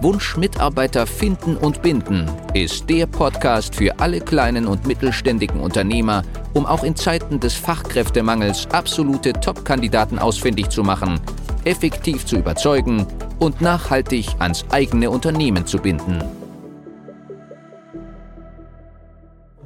Wunsch Mitarbeiter finden und binden ist der Podcast für alle kleinen und mittelständigen Unternehmer, um auch in Zeiten des Fachkräftemangels absolute Top-Kandidaten ausfindig zu machen, effektiv zu überzeugen und nachhaltig ans eigene Unternehmen zu binden.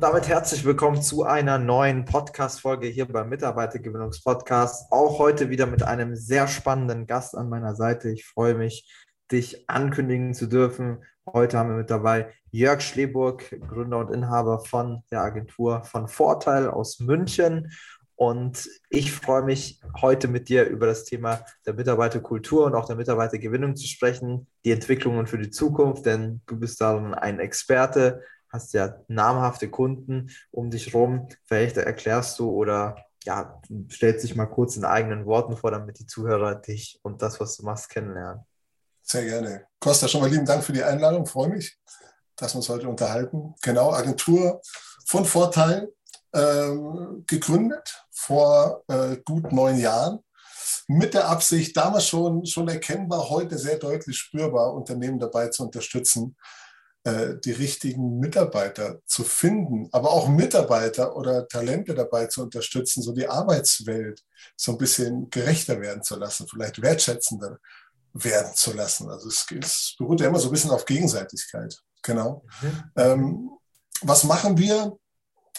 damit herzlich willkommen zu einer neuen Podcast-Folge hier beim Mitarbeitergewinnungspodcast. Auch heute wieder mit einem sehr spannenden Gast an meiner Seite. Ich freue mich, dich ankündigen zu dürfen. Heute haben wir mit dabei Jörg Schleburg, Gründer und Inhaber von der Agentur von Vorteil aus München. Und ich freue mich, heute mit dir über das Thema der Mitarbeiterkultur und auch der Mitarbeitergewinnung zu sprechen, die Entwicklungen für die Zukunft, denn du bist darin ein Experte, hast ja namhafte Kunden um dich rum. Vielleicht erklärst du oder ja, stellst dich mal kurz in eigenen Worten vor, damit die Zuhörer dich und das, was du machst, kennenlernen. Sehr gerne. Costa, schon mal lieben Dank für die Einladung. Freue mich, dass wir uns heute unterhalten. Genau, Agentur von Vorteil ähm, gegründet vor äh, gut neun Jahren. Mit der Absicht, damals schon, schon erkennbar, heute sehr deutlich spürbar, Unternehmen dabei zu unterstützen, äh, die richtigen Mitarbeiter zu finden, aber auch Mitarbeiter oder Talente dabei zu unterstützen, so die Arbeitswelt so ein bisschen gerechter werden zu lassen, vielleicht wertschätzender werden zu lassen. Also es, es beruht ja immer so ein bisschen auf Gegenseitigkeit. Genau. Mhm. Ähm, was machen wir?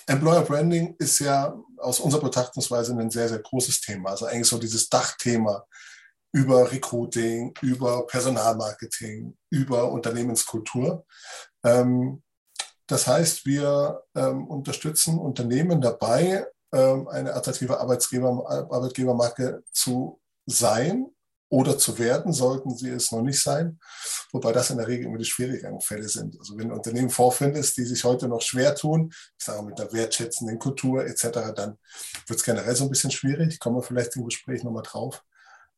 Employer Branding ist ja aus unserer Betrachtungsweise ein sehr, sehr großes Thema. Also eigentlich so dieses Dachthema über Recruiting, über Personalmarketing, über Unternehmenskultur. Ähm, das heißt, wir ähm, unterstützen Unternehmen dabei, ähm, eine attraktive Arbeitgeber, Arbeitgebermarke zu sein oder zu werden, sollten sie es noch nicht sein. Wobei das in der Regel immer die schwierigen Fälle sind. Also wenn ein Unternehmen vorfindest, die sich heute noch schwer tun, ich sage mit der wertschätzenden Kultur etc., dann wird es generell so ein bisschen schwierig. Kommen wir vielleicht im Gespräch nochmal drauf.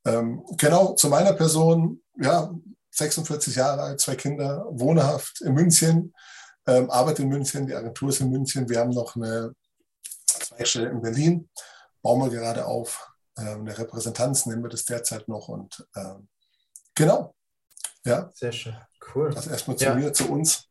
Ähm, genau, zu meiner Person, ja, 46 Jahre alt, zwei Kinder, wohnhaft in München, ähm, arbeite in München, die Agentur ist in München. Wir haben noch eine Zweigstelle in Berlin, bauen wir gerade auf, äh, eine Repräsentanz nennen wir das derzeit noch. Und äh, genau. Ja. Sehr schön. Cool. Das erstmal zu ja. mir, zu uns.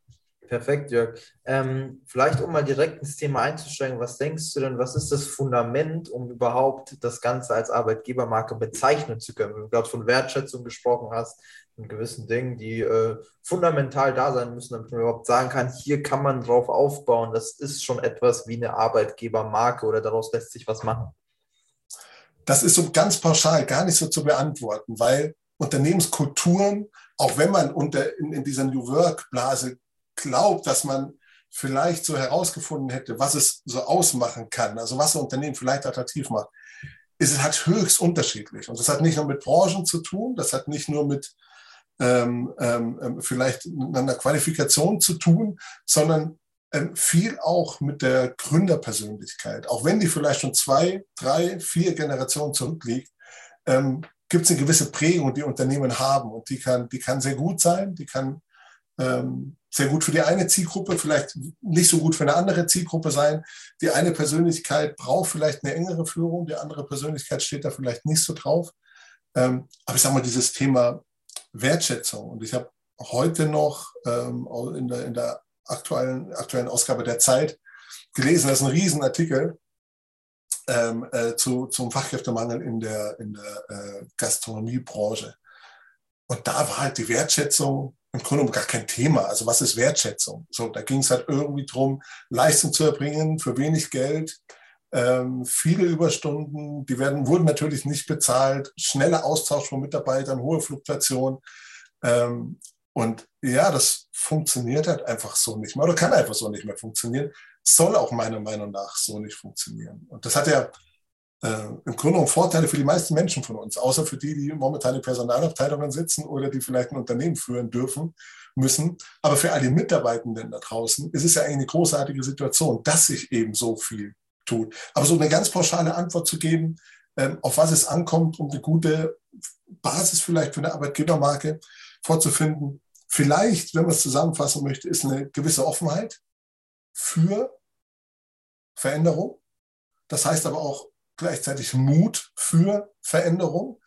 Perfekt, Jörg. Ähm, vielleicht, um mal direkt ins Thema einzusteigen, was denkst du denn, was ist das Fundament, um überhaupt das Ganze als Arbeitgebermarke bezeichnen zu können? Wenn du gerade von Wertschätzung gesprochen hast, und gewissen Dingen, die äh, fundamental da sein müssen, damit man überhaupt sagen kann, hier kann man drauf aufbauen. Das ist schon etwas wie eine Arbeitgebermarke oder daraus lässt sich was machen. Das ist so ganz pauschal gar nicht so zu beantworten, weil Unternehmenskulturen, auch wenn man unter, in, in dieser New Work-Blase glaubt, dass man vielleicht so herausgefunden hätte, was es so ausmachen kann, also was ein Unternehmen vielleicht attraktiv macht, ist es halt höchst unterschiedlich. Und das hat nicht nur mit Branchen zu tun, das hat nicht nur mit ähm, ähm, ähm vielleicht einer Qualifikation zu tun, sondern viel auch mit der Gründerpersönlichkeit. Auch wenn die vielleicht schon zwei, drei, vier Generationen zurückliegt, ähm, gibt es eine gewisse Prägung, die Unternehmen haben. Und die kann, die kann sehr gut sein, die kann ähm, sehr gut für die eine Zielgruppe, vielleicht nicht so gut für eine andere Zielgruppe sein. Die eine Persönlichkeit braucht vielleicht eine engere Führung, die andere Persönlichkeit steht da vielleicht nicht so drauf. Ähm, aber ich sage mal, dieses Thema Wertschätzung. Und ich habe heute noch ähm, in, der, in der aktuellen, aktuellen Ausgabe der Zeit gelesen, das ist ein Riesenartikel ähm, äh, zu, zum Fachkräftemangel in der, in der äh, Gastronomiebranche. Und da war halt die Wertschätzung im Grunde gar kein Thema. Also was ist Wertschätzung? So, da ging es halt irgendwie darum, Leistung zu erbringen für wenig Geld, ähm, viele Überstunden, die werden, wurden natürlich nicht bezahlt, schneller Austausch von Mitarbeitern, hohe Fluktuation. Ähm, und ja, das funktioniert halt einfach so nicht mehr oder kann einfach so nicht mehr funktionieren. Soll auch meiner Meinung nach so nicht funktionieren. Und das hat ja äh, im Grunde genommen Vorteile für die meisten Menschen von uns, außer für die, die momentan in Personalabteilungen sitzen oder die vielleicht ein Unternehmen führen dürfen, müssen. Aber für alle Mitarbeitenden da draußen ist es ja eine großartige Situation, dass sich eben so viel tut. Aber so eine ganz pauschale Antwort zu geben, ähm, auf was es ankommt, um eine gute Basis vielleicht für eine Arbeitgebermarke vorzufinden, vielleicht, wenn man es zusammenfassen möchte, ist eine gewisse Offenheit für Veränderung. Das heißt aber auch gleichzeitig Mut für Veränderung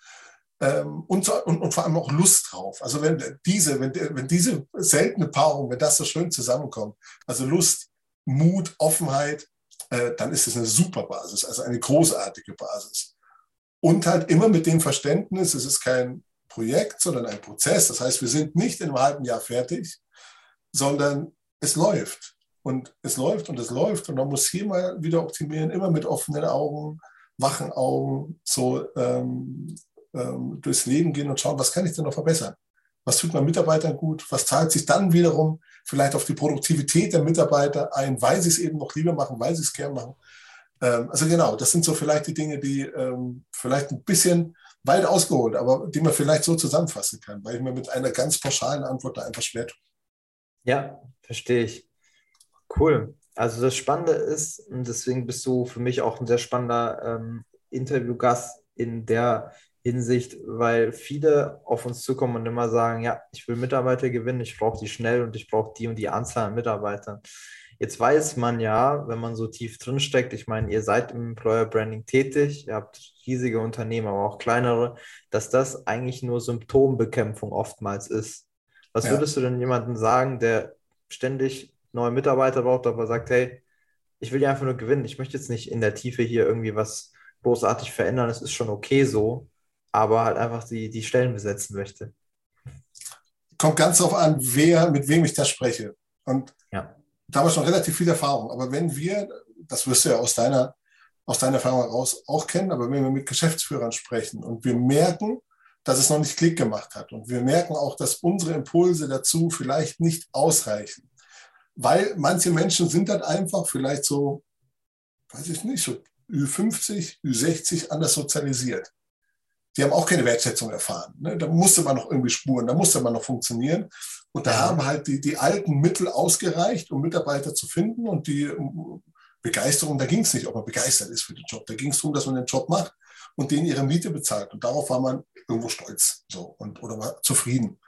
ähm, und, und, und, vor allem auch Lust drauf. Also wenn diese, wenn, wenn diese seltene Paarung, wenn das so schön zusammenkommt, also Lust, Mut, Offenheit, äh, dann ist es eine super Basis, also eine großartige Basis. Und halt immer mit dem Verständnis, es ist kein Projekt, sondern ein Prozess. Das heißt, wir sind nicht in einem halben Jahr fertig, sondern es läuft. Und es läuft und es läuft. Und man muss hier mal wieder optimieren, immer mit offenen Augen, wachen Augen, so ähm, ähm, durchs Leben gehen und schauen, was kann ich denn noch verbessern? Was tut meinen Mitarbeitern gut? Was zahlt sich dann wiederum vielleicht auf die Produktivität der Mitarbeiter ein, weil sie es eben noch lieber machen, weil sie es gern machen? Ähm, also genau, das sind so vielleicht die Dinge, die ähm, vielleicht ein bisschen weit ausgeholt, aber die man vielleicht so zusammenfassen kann, weil ich mir mit einer ganz pauschalen Antwort da einfach schwer tue. Ja, verstehe ich. Cool. Also das Spannende ist, und deswegen bist du für mich auch ein sehr spannender ähm, Interviewgast in der Hinsicht, weil viele auf uns zukommen und immer sagen, ja, ich will Mitarbeiter gewinnen, ich brauche die schnell und ich brauche die und die Anzahl an Mitarbeitern. Jetzt weiß man ja, wenn man so tief drin steckt, ich meine, ihr seid im Employer Branding tätig, ihr habt riesige Unternehmen, aber auch kleinere, dass das eigentlich nur Symptombekämpfung oftmals ist. Was ja. würdest du denn jemandem sagen, der ständig neue Mitarbeiter braucht, aber sagt, hey, ich will ja einfach nur gewinnen, ich möchte jetzt nicht in der Tiefe hier irgendwie was großartig verändern, es ist schon okay so, aber halt einfach die, die Stellen besetzen möchte. Kommt ganz darauf an, wer, mit wem ich da spreche. Und ja da haben wir schon relativ viel Erfahrung. Aber wenn wir, das wirst du ja aus deiner, aus deiner Erfahrung heraus auch kennen, aber wenn wir mit Geschäftsführern sprechen und wir merken, dass es noch nicht Klick gemacht hat und wir merken auch, dass unsere Impulse dazu vielleicht nicht ausreichen, weil manche Menschen sind dann einfach vielleicht so, weiß ich nicht, so Ü50, Ü60 anders sozialisiert die haben auch keine Wertschätzung erfahren. Ne? Da musste man noch irgendwie spuren, da musste man noch funktionieren. Und da haben halt die, die alten Mittel ausgereicht, um Mitarbeiter zu finden. Und die Begeisterung, da ging es nicht, ob man begeistert ist für den Job. Da ging es darum, dass man den Job macht und denen ihre Miete bezahlt. Und darauf war man irgendwo stolz so, und, oder war zufrieden.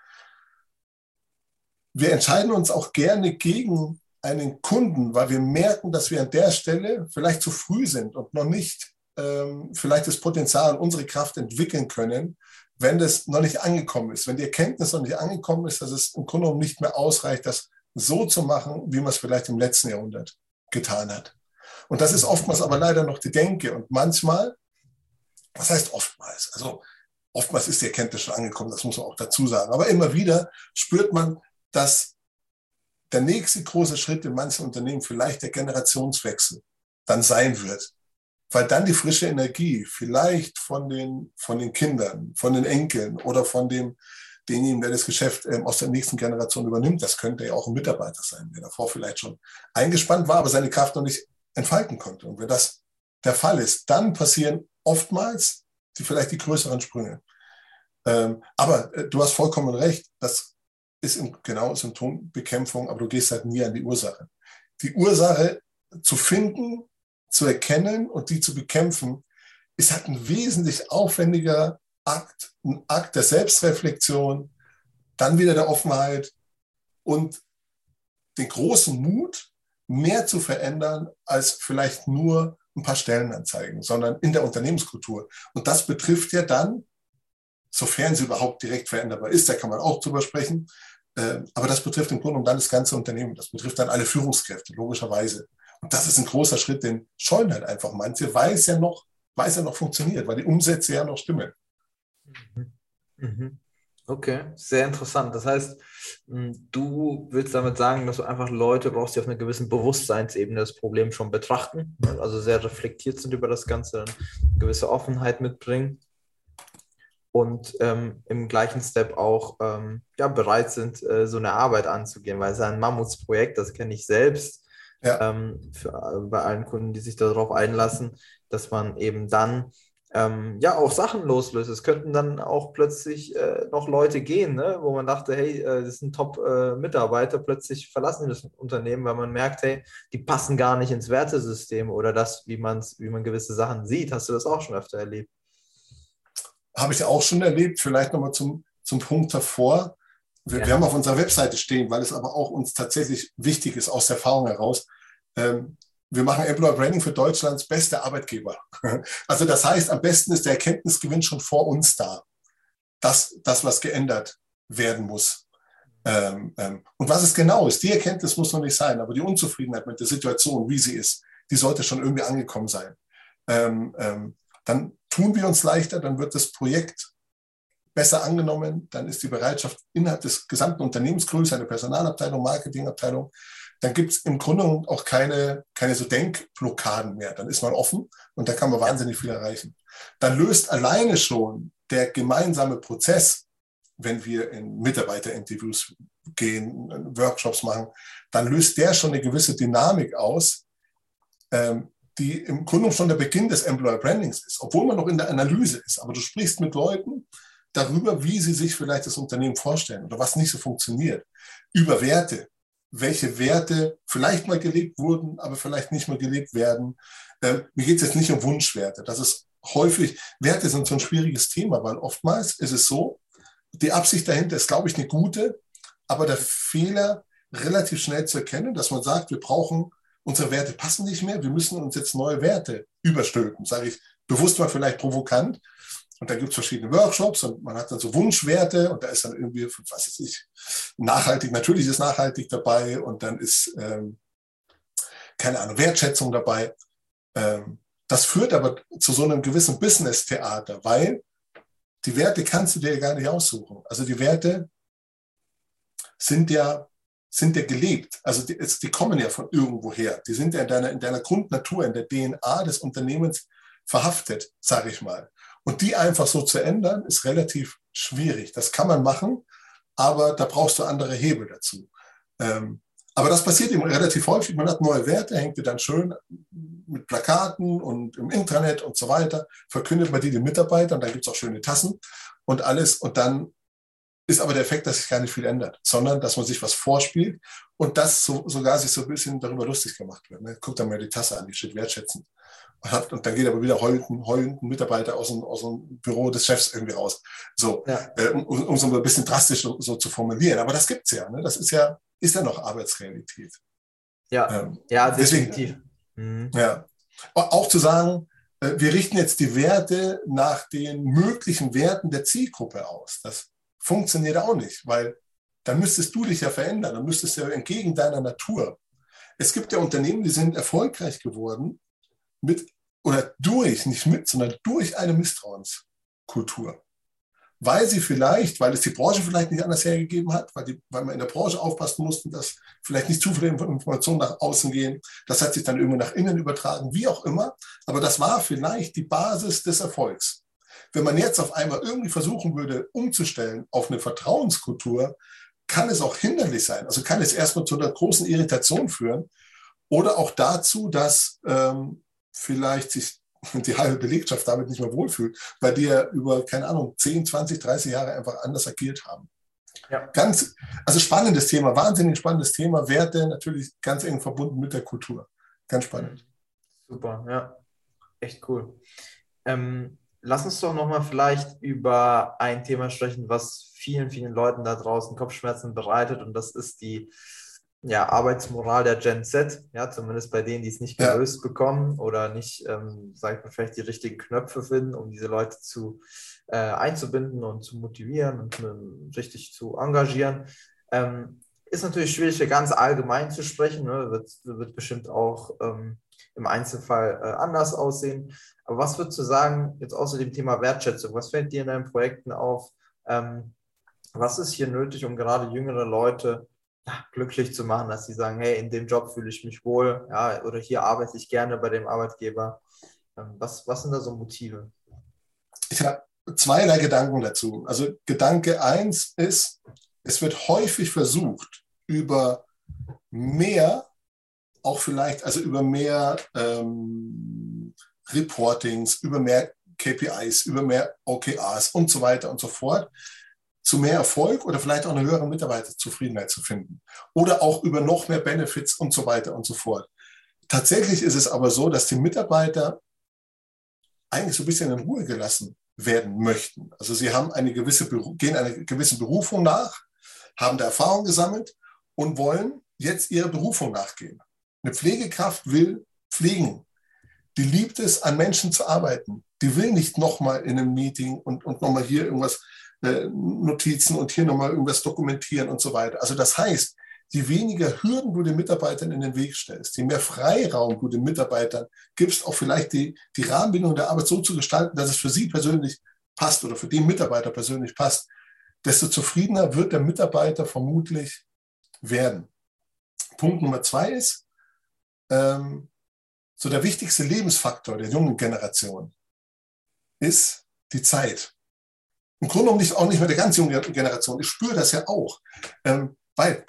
Wir entscheiden uns auch gerne gegen einen Kunden, weil wir merken, dass wir an der Stelle vielleicht zu früh sind und noch nicht ähm, vielleicht das Potenzial und unsere Kraft entwickeln können, wenn das noch nicht angekommen ist, wenn die Erkenntnis noch nicht angekommen ist, dass es im Grunde genommen nicht mehr ausreicht, das so zu machen, wie man es vielleicht im letzten Jahrhundert getan hat. Und das ist oftmals aber leider noch die Denke. Und manchmal, was heißt oftmals? Also oftmals ist die Erkenntnis schon angekommen, das muss man auch dazu sagen. Aber immer wieder spürt man, dass der nächste große Schritt in manchen Unternehmen vielleicht der Generationswechsel dann sein wird weil dann die frische Energie vielleicht von den, von den Kindern, von den Enkeln oder von dem, denjenigen, der das Geschäft ähm, aus der nächsten Generation übernimmt, das könnte ja auch ein Mitarbeiter sein, der davor vielleicht schon eingespannt war, aber seine Kraft noch nicht entfalten konnte. Und wenn das der Fall ist, dann passieren oftmals die, vielleicht die größeren Sprünge. Ähm, aber äh, du hast vollkommen recht, das ist im, genau Symptombekämpfung, aber du gehst halt nie an die Ursache. Die Ursache zu finden, zu erkennen und die zu bekämpfen, ist halt ein wesentlich aufwendiger Akt, ein Akt der Selbstreflexion, dann wieder der Offenheit und den großen Mut, mehr zu verändern als vielleicht nur ein paar Stellenanzeigen, sondern in der Unternehmenskultur. Und das betrifft ja dann, sofern sie überhaupt direkt veränderbar ist, da kann man auch drüber sprechen, äh, aber das betrifft im Grunde genommen dann das ganze Unternehmen. Das betrifft dann alle Führungskräfte, logischerweise. Und das ist ein großer Schritt, den scheuen halt einfach manche, weil es ja noch, weil es ja noch funktioniert, weil die Umsätze ja noch stimmen. Mhm. mhm. Okay, sehr interessant. Das heißt, hm, du willst damit sagen, dass du einfach Leute brauchst, die auf einer gewissen Bewusstseinsebene das Problem schon betrachten, also sehr reflektiert sind über das Ganze, eine gewisse Offenheit mitbringen und ähm, im gleichen Step auch ähm, ja, bereit sind, äh, so eine Arbeit anzugehen, weil es ist ein Mammutsprojekt, das kenne ich selbst ja. ähm, für, bei allen Kunden, die sich darauf einlassen, dass man eben dann ähm, ja auch Sachen loslöst. Es könnten dann auch plötzlich äh, noch Leute gehen, ne? wo man dachte, hey, äh, das sind Top-Mitarbeiter, äh, plötzlich verlassen das Unternehmen, weil man merkt, hey, die passen gar nicht ins Wertesystem oder das, wie, man's, wie man gewisse Sachen sieht. Hast du das auch schon öfter erlebt? Habe ich auch schon erlebt. Vielleicht nochmal zum, zum Punkt davor. Wir, ja. wir, haben auf unserer Webseite stehen, weil es aber auch uns tatsächlich wichtig ist, aus der Erfahrung heraus. Ähm, wir machen Employer Branding für Deutschlands beste Arbeitgeber. Also das heißt, am besten ist der Erkenntnisgewinn schon vor uns da. Das, das was geändert werden muss. Ähm, ähm, und was es genau ist, die Erkenntnis muss noch nicht sein, aber die Unzufriedenheit mit der Situation, wie sie ist, die sollte schon irgendwie angekommen sein. Ähm, ähm dann tun wir uns leichter, dann wird das Projekt besser angenommen, dann ist die Bereitschaft innerhalb des gesamten Unternehmens größer, eine Personalabteilung, Marketingabteilung, dann gibt es im Grunde auch keine, keine so Denkblockaden mehr. Dann ist man offen und da kann man wahnsinnig viel erreichen. Dann löst alleine schon der gemeinsame Prozess, wenn wir in Mitarbeiterinterviews gehen, Workshops machen, dann löst der schon eine gewisse Dynamik aus, ähm, die im Grunde schon der Beginn des Employer Brandings ist, obwohl man noch in der Analyse ist. Aber du sprichst mit Leuten darüber, wie sie sich vielleicht das Unternehmen vorstellen oder was nicht so funktioniert, über Werte, welche Werte vielleicht mal gelebt wurden, aber vielleicht nicht mehr gelebt werden. Ähm, mir geht es jetzt nicht um Wunschwerte. Das ist häufig, Werte sind so ein schwieriges Thema, weil oftmals ist es so, die Absicht dahinter ist, glaube ich, eine gute, aber der Fehler relativ schnell zu erkennen, dass man sagt, wir brauchen, unsere Werte passen nicht mehr, wir müssen uns jetzt neue Werte überstülpen, sage ich bewusst mal vielleicht provokant, und da gibt es verschiedene Workshops und man hat dann so Wunschwerte und da ist dann irgendwie, was weiß ich, nachhaltig, natürlich ist nachhaltig dabei und dann ist, ähm, keine Ahnung, Wertschätzung dabei. Ähm, das führt aber zu so einem gewissen Business-Theater, weil die Werte kannst du dir ja gar nicht aussuchen. Also die Werte sind ja, sind ja gelebt. Also die, die kommen ja von irgendwoher. Die sind ja in deiner, in deiner Grundnatur, in der DNA des Unternehmens verhaftet, sage ich mal. Und die einfach so zu ändern, ist relativ schwierig. Das kann man machen, aber da brauchst du andere Hebel dazu. Ähm, aber das passiert eben relativ häufig. Man hat neue Werte, hängt die dann schön mit Plakaten und im Intranet und so weiter, verkündet man die den Mitarbeitern, dann gibt es auch schöne Tassen und alles. Und dann ist aber der Effekt, dass sich gar nicht viel ändert, sondern dass man sich was vorspielt und das so, sogar sich so ein bisschen darüber lustig gemacht wird. Ne? Guckt dann mal die Tasse an, die steht wertschätzend. Und, dann geht aber wieder heulenden, heulenden Mitarbeiter aus dem, aus dem Büro des Chefs irgendwie raus. So, ja. äh, um, um so ein bisschen drastisch so, so zu formulieren. Aber das gibt es ja. Ne? Das ist ja, ist ja noch Arbeitsrealität. Ja, ähm, ja definitiv. Deswegen, mhm. ja. Auch zu sagen, äh, wir richten jetzt die Werte nach den möglichen Werten der Zielgruppe aus. Das funktioniert auch nicht, weil dann müsstest du dich ja verändern, dann müsstest du ja entgegen deiner Natur. Es gibt ja Unternehmen, die sind erfolgreich geworden mit oder durch, nicht mit, sondern durch eine Misstrauenskultur. Weil sie vielleicht, weil es die Branche vielleicht nicht anders hergegeben hat, weil, die, weil man in der Branche aufpassen musste, dass vielleicht nicht zu viele Informationen nach außen gehen. Das hat sich dann irgendwie nach innen übertragen, wie auch immer. Aber das war vielleicht die Basis des Erfolgs. Wenn man jetzt auf einmal irgendwie versuchen würde, umzustellen auf eine Vertrauenskultur, kann es auch hinderlich sein. Also kann es erstmal zu einer großen Irritation führen oder auch dazu, dass ähm, vielleicht sich die halbe Belegschaft damit nicht mehr wohlfühlt, weil die ja über, keine Ahnung, 10, 20, 30 Jahre einfach anders agiert haben. Ja. Ganz, also spannendes Thema, wahnsinnig spannendes Thema, Werte natürlich ganz eng verbunden mit der Kultur. Ganz spannend. Super, ja. Echt cool. Ähm, lass uns doch nochmal vielleicht über ein Thema sprechen, was vielen, vielen Leuten da draußen Kopfschmerzen bereitet und das ist die ja, Arbeitsmoral der Gen Z, ja, zumindest bei denen, die es nicht gelöst ja. bekommen oder nicht, ähm, sagt man, vielleicht die richtigen Knöpfe finden, um diese Leute zu äh, einzubinden und zu motivieren und ähm, richtig zu engagieren. Ähm, ist natürlich schwierig, hier ganz allgemein zu sprechen, ne? wird, wird bestimmt auch ähm, im Einzelfall äh, anders aussehen. Aber was würdest du sagen, jetzt außer dem Thema Wertschätzung, was fällt dir in deinen Projekten auf? Ähm, was ist hier nötig, um gerade jüngere Leute glücklich zu machen, dass sie sagen, hey, in dem Job fühle ich mich wohl, ja, oder hier arbeite ich gerne bei dem Arbeitgeber. Ähm, was, was sind da so Motive? Ich habe zweierlei Gedanken dazu. Also Gedanke eins ist, es wird häufig versucht, über mehr auch vielleicht, also über mehr ähm, Reportings, über mehr KPIs, über mehr OKRs und so weiter und so fort zu mehr Erfolg oder vielleicht auch eine höhere Mitarbeiterzufriedenheit zu finden. Oder auch über noch mehr Benefits und so weiter und so fort. Tatsächlich ist es aber so, dass die Mitarbeiter eigentlich so ein bisschen in Ruhe gelassen werden möchten. Also sie haben eine gewisse, gehen einer gewissen Berufung nach, haben da Erfahrung gesammelt und wollen jetzt ihrer Berufung nachgehen. Eine Pflegekraft will pflegen. Die liebt es, an Menschen zu arbeiten. Die will nicht nochmal in einem Meeting und, und nochmal hier irgendwas äh, Notizen und hier nochmal irgendwas dokumentieren und so weiter. Also das heißt, je weniger Hürden du den Mitarbeitern in den Weg stellst, je mehr Freiraum du den Mitarbeitern gibst, auch vielleicht die, die Rahmenbedingungen der Arbeit so zu gestalten, dass es für sie persönlich passt oder für den Mitarbeiter persönlich passt, desto zufriedener wird der Mitarbeiter vermutlich werden. Punkt Nummer zwei ist, ähm, so der wichtigste Lebensfaktor der jungen Generation ist die Zeit. Im Grunde genommen nicht, auch nicht mit der ganz jungen Generation. Ich spüre das ja auch. Ähm, weil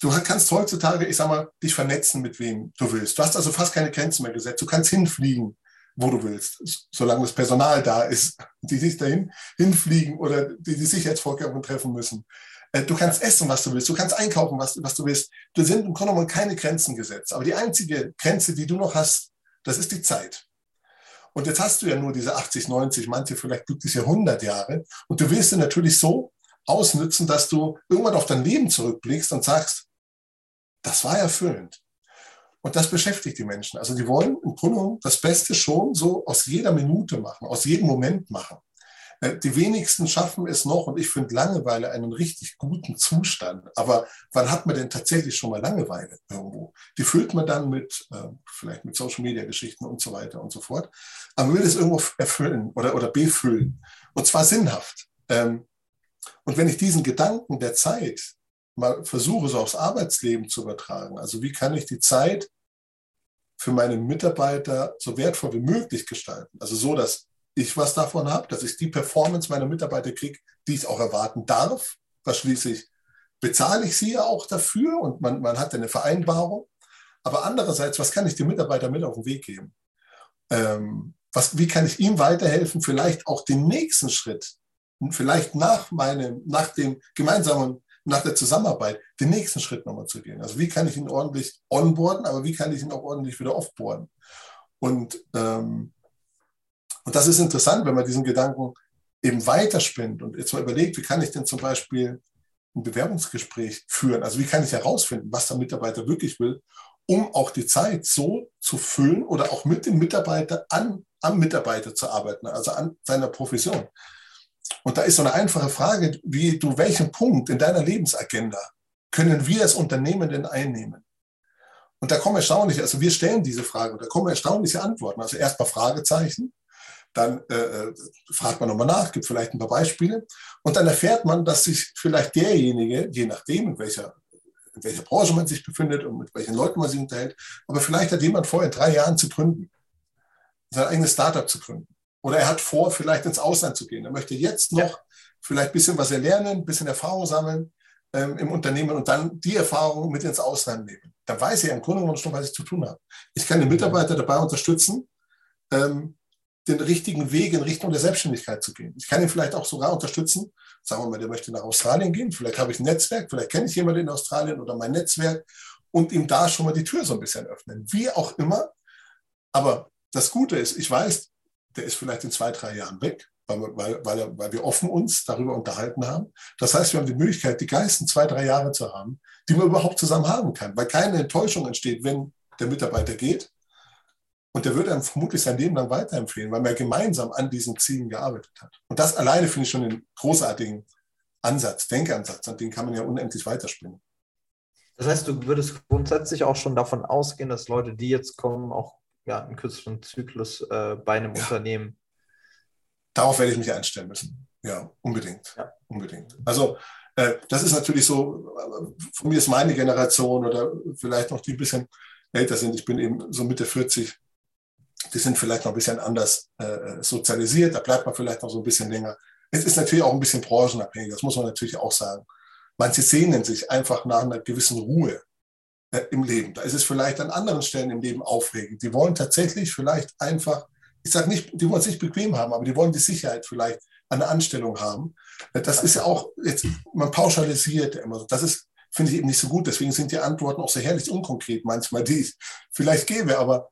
du kannst heutzutage, ich sag mal, dich vernetzen mit wem du willst. Du hast also fast keine Grenzen mehr gesetzt. Du kannst hinfliegen, wo du willst, solange das Personal da ist, die sich dahin hinfliegen oder die die Sicherheitsvorkehrungen treffen müssen. Äh, du kannst essen, was du willst. Du kannst einkaufen, was, was du willst. Du sind im Grunde genommen keine Grenzen gesetzt. Aber die einzige Grenze, die du noch hast, das ist die Zeit. Und jetzt hast du ja nur diese 80, 90, manche vielleicht glückliche 100 Jahre. Und du willst sie natürlich so ausnützen, dass du irgendwann auf dein Leben zurückblickst und sagst, das war erfüllend. Und das beschäftigt die Menschen. Also die wollen im Grunde das Beste schon so aus jeder Minute machen, aus jedem Moment machen. Äh, die wenigsten schaffen es noch und ich finde Langeweile einen richtig guten Zustand. Aber wann hat man denn tatsächlich schon mal Langeweile irgendwo? Die füllt man dann mit, äh, vielleicht mit Social Media Geschichten und so weiter und so fort. Aber man will es irgendwo erfüllen oder, oder befüllen. Und zwar sinnhaft. Ähm, und wenn ich diesen Gedanken der Zeit mal versuche, so aufs Arbeitsleben zu übertragen, also wie kann ich die Zeit für meine Mitarbeiter so wertvoll wie möglich gestalten? Also so, dass ich was davon habe, dass ich die Performance meiner Mitarbeiter kriege, die ich auch erwarten darf. Was schließlich bezahle ich sie ja auch dafür und man, man hat eine Vereinbarung. Aber andererseits, was kann ich dem Mitarbeiter mit auf den Weg geben? Ähm, was, wie kann ich ihm weiterhelfen, vielleicht auch den nächsten Schritt, vielleicht nach meinem, nach dem gemeinsamen, nach der Zusammenarbeit, den nächsten Schritt nochmal zu gehen? Also wie kann ich ihn ordentlich onboarden, aber wie kann ich ihn auch ordentlich wieder offboarden? Und ähm, und das ist interessant, wenn man diesen Gedanken eben weiterspinnt und jetzt mal überlegt, wie kann ich denn zum Beispiel ein Bewerbungsgespräch führen? Also wie kann ich herausfinden, was der Mitarbeiter wirklich will, um auch die Zeit so zu füllen oder auch mit dem Mitarbeiter an, am Mitarbeiter zu arbeiten, also an seiner Profession. Und da ist so eine einfache Frage, wie du welchen Punkt in deiner Lebensagenda können wir als Unternehmen denn einnehmen? Und da kommen erstaunliche, also wir stellen diese Frage da kommen erstaunliche Antworten. Also erstmal Fragezeichen, dann äh, äh, fragt man nochmal nach, gibt vielleicht ein paar Beispiele. Und dann erfährt man, dass sich vielleicht derjenige, je nachdem, in welcher, in welcher Branche man sich befindet und mit welchen Leuten man sich unterhält, aber vielleicht hat jemand vor, in drei Jahren zu gründen, sein eigenes Startup zu gründen. Oder er hat vor, vielleicht ins Ausland zu gehen. Er möchte jetzt noch ja. vielleicht ein bisschen was erlernen, ein bisschen Erfahrung sammeln ähm, im Unternehmen und dann die Erfahrung mit ins Ausland nehmen. Dann weiß er im Grunde genommen schon, was ich zu tun habe. Ich kann den Mitarbeiter dabei unterstützen, ähm, den richtigen Weg in Richtung der Selbstständigkeit zu gehen. Ich kann ihn vielleicht auch sogar unterstützen. Sagen wir mal, der möchte nach Australien gehen. Vielleicht habe ich ein Netzwerk, vielleicht kenne ich jemanden in Australien oder mein Netzwerk und ihm da schon mal die Tür so ein bisschen öffnen. Wie auch immer. Aber das Gute ist, ich weiß, der ist vielleicht in zwei, drei Jahren weg, weil, weil, weil, weil wir offen uns darüber unterhalten haben. Das heißt, wir haben die Möglichkeit, die geilsten zwei, drei Jahre zu haben, die man überhaupt zusammen haben kann, weil keine Enttäuschung entsteht, wenn der Mitarbeiter geht, und der wird einem vermutlich sein Leben lang weiterempfehlen, weil man gemeinsam an diesen Zielen gearbeitet hat. Und das alleine finde ich schon einen großartigen Ansatz, Denkansatz, an den kann man ja unendlich weiterspinnen. Das heißt, du würdest grundsätzlich auch schon davon ausgehen, dass Leute, die jetzt kommen, auch ja, einen kürzeren Zyklus äh, bei einem ja. Unternehmen. Darauf werde ich mich einstellen müssen. Ja, unbedingt. Ja. Unbedingt. Also, äh, das ist natürlich so, von mir ist meine Generation oder vielleicht noch die ein bisschen älter sind. Ich bin eben so Mitte 40 die sind vielleicht noch ein bisschen anders äh, sozialisiert, da bleibt man vielleicht noch so ein bisschen länger. Es ist natürlich auch ein bisschen branchenabhängig, das muss man natürlich auch sagen. Manche sehnen sich einfach nach einer gewissen Ruhe. äh, im Leben. Da ist es vielleicht an anderen Stellen im Leben aufregend. Die wollen tatsächlich vielleicht einfach, ich sage nicht, die wollen es nicht bequem haben, aber die wollen die Sicherheit vielleicht an der Anstellung haben. Äh, das ist ja auch, jetzt, man pauschalisiert immer. Das ist, finde ich eben nicht so gut. Deswegen sind die Antworten auch sehr herrlich unkonkret manchmal, die ich vielleicht gebe. Aber,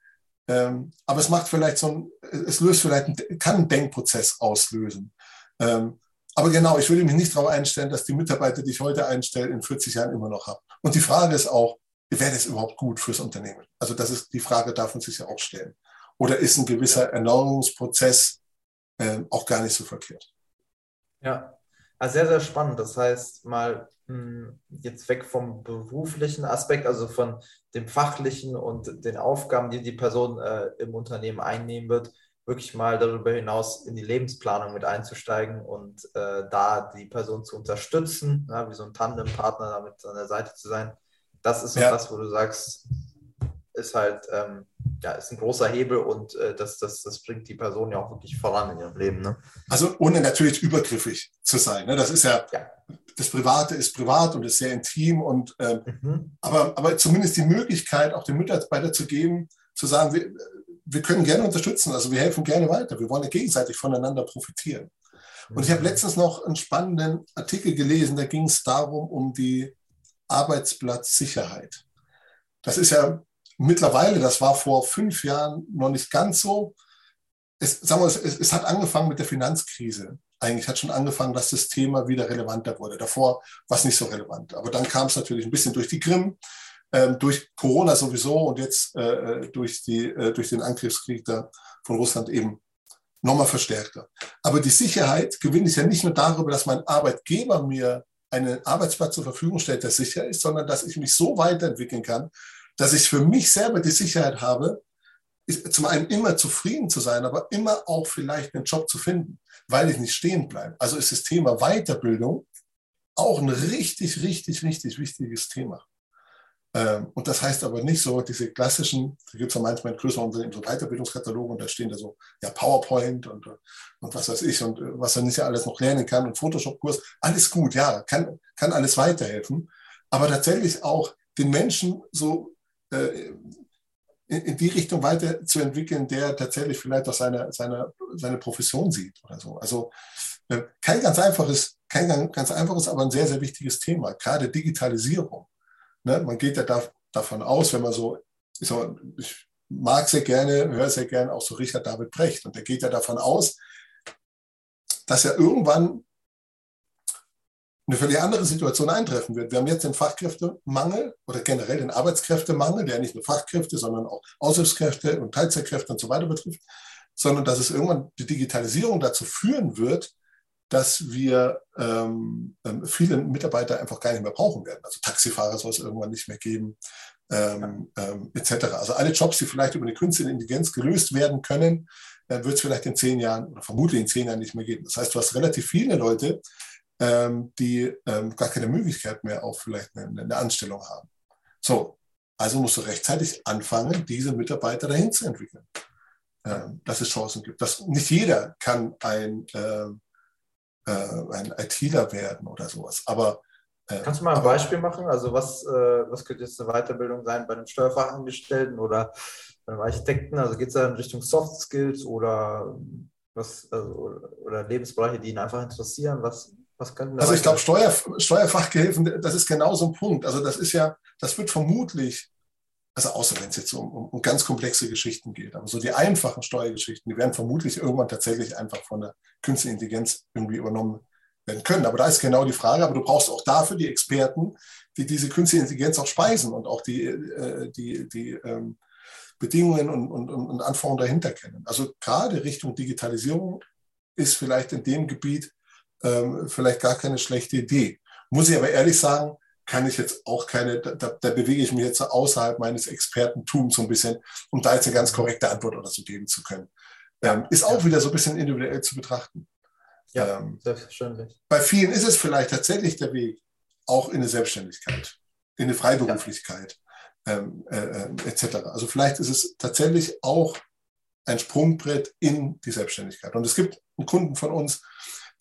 ähm, aber es macht vielleicht so ein, es löst vielleicht, einen, kann einen Denkprozess auslösen. Ähm, aber genau, ich würde mich nicht darauf einstellen, dass die Mitarbeiter, die ich heute einstelle, in 40 Jahren immer noch haben. Und die Frage ist auch, wäre das überhaupt gut fürs Unternehmen? Also das ist die Frage, darf man sich ja auch stellen. Oder ist ein gewisser Erneuerungsprozess äh, auch gar nicht so verkehrt? Ja, also sehr, sehr spannend. Das heißt, mal hm, jetzt weg vom beruflichen Aspekt, also von dem fachlichen und den Aufgaben, die die Person äh, im Unternehmen einnehmen wird, wirklich mal darüber hinaus in die Lebensplanung mit einzusteigen und äh, da die Person zu unterstützen, ja, wie so ein Tandempartner damit an der Seite zu sein. Das ist ja. das, wo du sagst, ist halt, ähm, ja, ist ein großer Hebel und äh, das, das, das bringt die Person ja auch wirklich voran in ihrem Leben. Ne? Also ohne natürlich übergriffig zu sein. Ne? Das ist ja, ja, das Private ist privat und ist sehr intim und ähm, mhm. aber, aber zumindest die Möglichkeit, auch den Mitarbeiter zu geben, zu sagen, wir, wir können gerne unterstützen, also wir helfen gerne weiter. Wir wollen ja gegenseitig voneinander profitieren. Und ich habe mhm. letztens noch einen spannenden Artikel gelesen, da ging es darum, um die Arbeitsplatzsicherheit. Das ist ja mittlerweile, das war vor fünf Jahren noch nicht ganz so. Es, sagen wir, es, es hat angefangen mit der Finanzkrise. Eigentlich hat schon angefangen, dass das Thema wieder relevanter wurde. Davor war es nicht so relevant. Aber dann kam es natürlich ein bisschen durch die Krim ähm, durch Corona sowieso und jetzt äh, äh, durch, die, äh, durch den Angriffskrieg da von Russland eben nochmal verstärkter. Aber die Sicherheit gewinne ich ja nicht nur darüber, dass mein Arbeitgeber mir einen Arbeitsplatz zur Verfügung stellt, der sicher ist, sondern dass ich mich so weiterentwickeln kann, dass ich für mich selber die Sicherheit habe, zum einen immer zufrieden zu sein, aber immer auch vielleicht einen Job zu finden, weil ich nicht stehen bleibe. Also ist das Thema Weiterbildung auch ein richtig, richtig, richtig wichtiges Thema. Ähm, und das heißt aber nicht so, diese klassischen, da gibt es ja manchmal in größeren Unternehmen so Weiterbildungskataloge und da stehen da so, ja, PowerPoint und, und was weiß ich und äh, was er nicht alles noch lernen kann und Photoshop-Kurs, alles gut, ja, kann, kann alles weiterhelfen. Aber tatsächlich auch den Menschen so in, in, die Richtung weiterzuentwickeln, der tatsächlich vielleicht auch seine, seine, seine Profession sieht oder so. Also äh, kein ganz einfaches, kein ganz einfaches, aber ein sehr, sehr wichtiges Thema, gerade Digitalisierung. Ne? Man geht ja da, davon aus, wenn man so, so, ich mag sehr gerne, höre sehr gerne auch so Richard David Brecht und der geht ja davon aus, dass ja irgendwann eine völlig andere Situation eintreffen wird. Wir haben jetzt den Fachkräftemangel oder generell den Arbeitskräftemangel, der nicht nur Fachkräfte, sondern auch Aushilfskräfte und Teilzeitkräfte und so weiter betrifft, sondern dass es irgendwann die Digitalisierung dazu führen wird, dass wir ähm, ähm, viele Mitarbeiter einfach gar nicht mehr brauchen werden. Also Taxifahrer soll es irgendwann nicht mehr geben, ähm, ähm, etc. Also alle Jobs, die vielleicht über eine künstliche Intelligenz gelöst werden können, äh, wird es vielleicht in zehn Jahren oder vermutlich in zehn Jahren nicht mehr geben. Das heißt, du hast relativ viele Leute, ähm, die ähm, gar keine Möglichkeit mehr auf vielleicht eine, eine Anstellung haben. So, also musst du rechtzeitig anfangen, diese Mitarbeiter dahin zu entwickeln, ähm, dass es Chancen gibt. Dass nicht jeder kann ein ähm, äh, ein ITler werden oder sowas. Aber äh, Kannst du mal ein aber, Beispiel machen? Also was, äh, was könnte jetzt eine Weiterbildung sein bei einem Steuerfachangestellten oder bei einem Architekten? Also geht es da in Richtung Soft Skills oder was also, oder Lebensbereiche, die ihn einfach interessieren? Was, Also ich glaube, Steuer, Steuerfachgehilfen, das ist genau so ein Punkt. Also das ist ja, das wird vermutlich also außer wenn es jetzt um, um, um, ganz komplexe Geschichten geht. Aber so die einfachen Steuergeschichten, die werden vermutlich irgendwann tatsächlich einfach von der künstlichen Intelligenz irgendwie übernommen werden können. Aber da ist genau die Frage, aber du brauchst auch dafür die Experten, die diese künstliche Intelligenz auch speisen und auch die, äh, die, die ähm, Bedingungen und, und, und Anforderungen dahinter kennen. Also gerade Richtung Digitalisierung ist vielleicht in dem Gebiet ähm, vielleicht gar keine schlechte Idee. Muss ich aber ehrlich sagen, kann ich jetzt auch keine, da, da bewege ich mich jetzt außerhalb meines Expertentums so ein bisschen, um da jetzt eine ganz korrekte Antwort oder so geben zu können. Ähm, ist auch ja. wieder so ein bisschen individuell zu betrachten. Ja, ähm, selbstverständlich. Bei vielen ist es vielleicht tatsächlich der Weg auch in eine Selbstständigkeit, in eine Freiberuflichkeit ja. ähm, äh, äh etc. Also vielleicht ist es tatsächlich auch ein Sprungbrett in die Selbstständigkeit. Und es gibt einen Kunden von uns,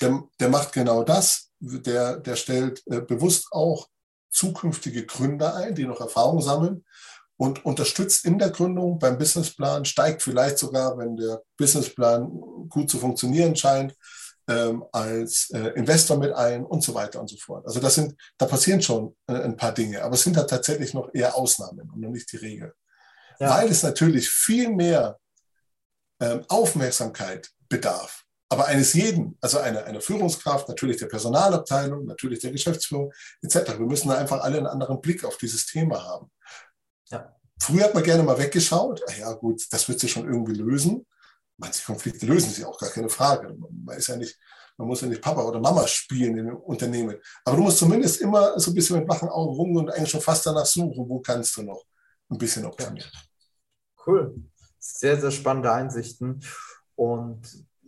der, der macht genau das. Der, der stellt äh, bewusst auch zukünftige Gründer ein, die noch Erfahrung sammeln und unterstützt in der Gründung beim Businessplan, steigt vielleicht sogar, wenn der Businessplan gut zu funktionieren scheint, ähm, als äh, Investor mit ein und so weiter und so fort. Also das sind, da passieren schon äh, ein paar Dinge, aber es sind da tatsächlich noch eher Ausnahmen und noch nicht die Regel. Ja. Weil es natürlich viel mehr ähm, Aufmerksamkeit bedarf. Aber eines jeden, also einer eine Führungskraft, natürlich der Personalabteilung, natürlich der Geschäftsführung etc. Wir müssen da einfach alle einen anderen Blick auf dieses Thema haben. Ja. Früher hat man gerne mal weggeschaut, ach ja gut, das wird sich schon irgendwie lösen. Manche Konflikte lösen sich auch, gar keine Frage. Man ist ja nicht, man muss ja nicht Papa oder Mama spielen in dem Unternehmen. Aber du musst zumindest immer so ein bisschen mit wachen Augen rum und eigentlich schon fast danach suchen, wo kannst du noch ein bisschen optimieren. Cool. Sehr, sehr spannende Einsichten. Und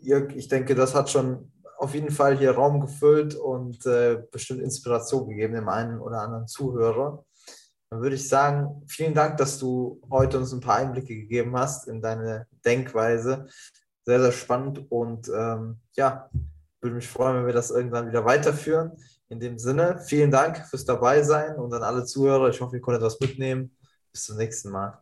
Jörg, ich denke, das hat schon auf jeden Fall hier Raum gefüllt und äh, bestimmt Inspiration gegeben dem einen oder anderen Zuhörer. Dann würde ich sagen, vielen Dank, dass du heute uns ein paar Einblicke gegeben hast in deine Denkweise. Sehr, sehr spannend und ähm, ja, würde mich freuen, wenn wir das irgendwann wieder weiterführen. In dem Sinne, vielen Dank fürs Dabeisein und an alle Zuhörer. Ich hoffe, ihr konntet was mitnehmen. Bis zum nächsten Mal.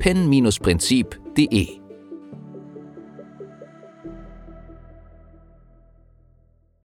pen-prinzip.de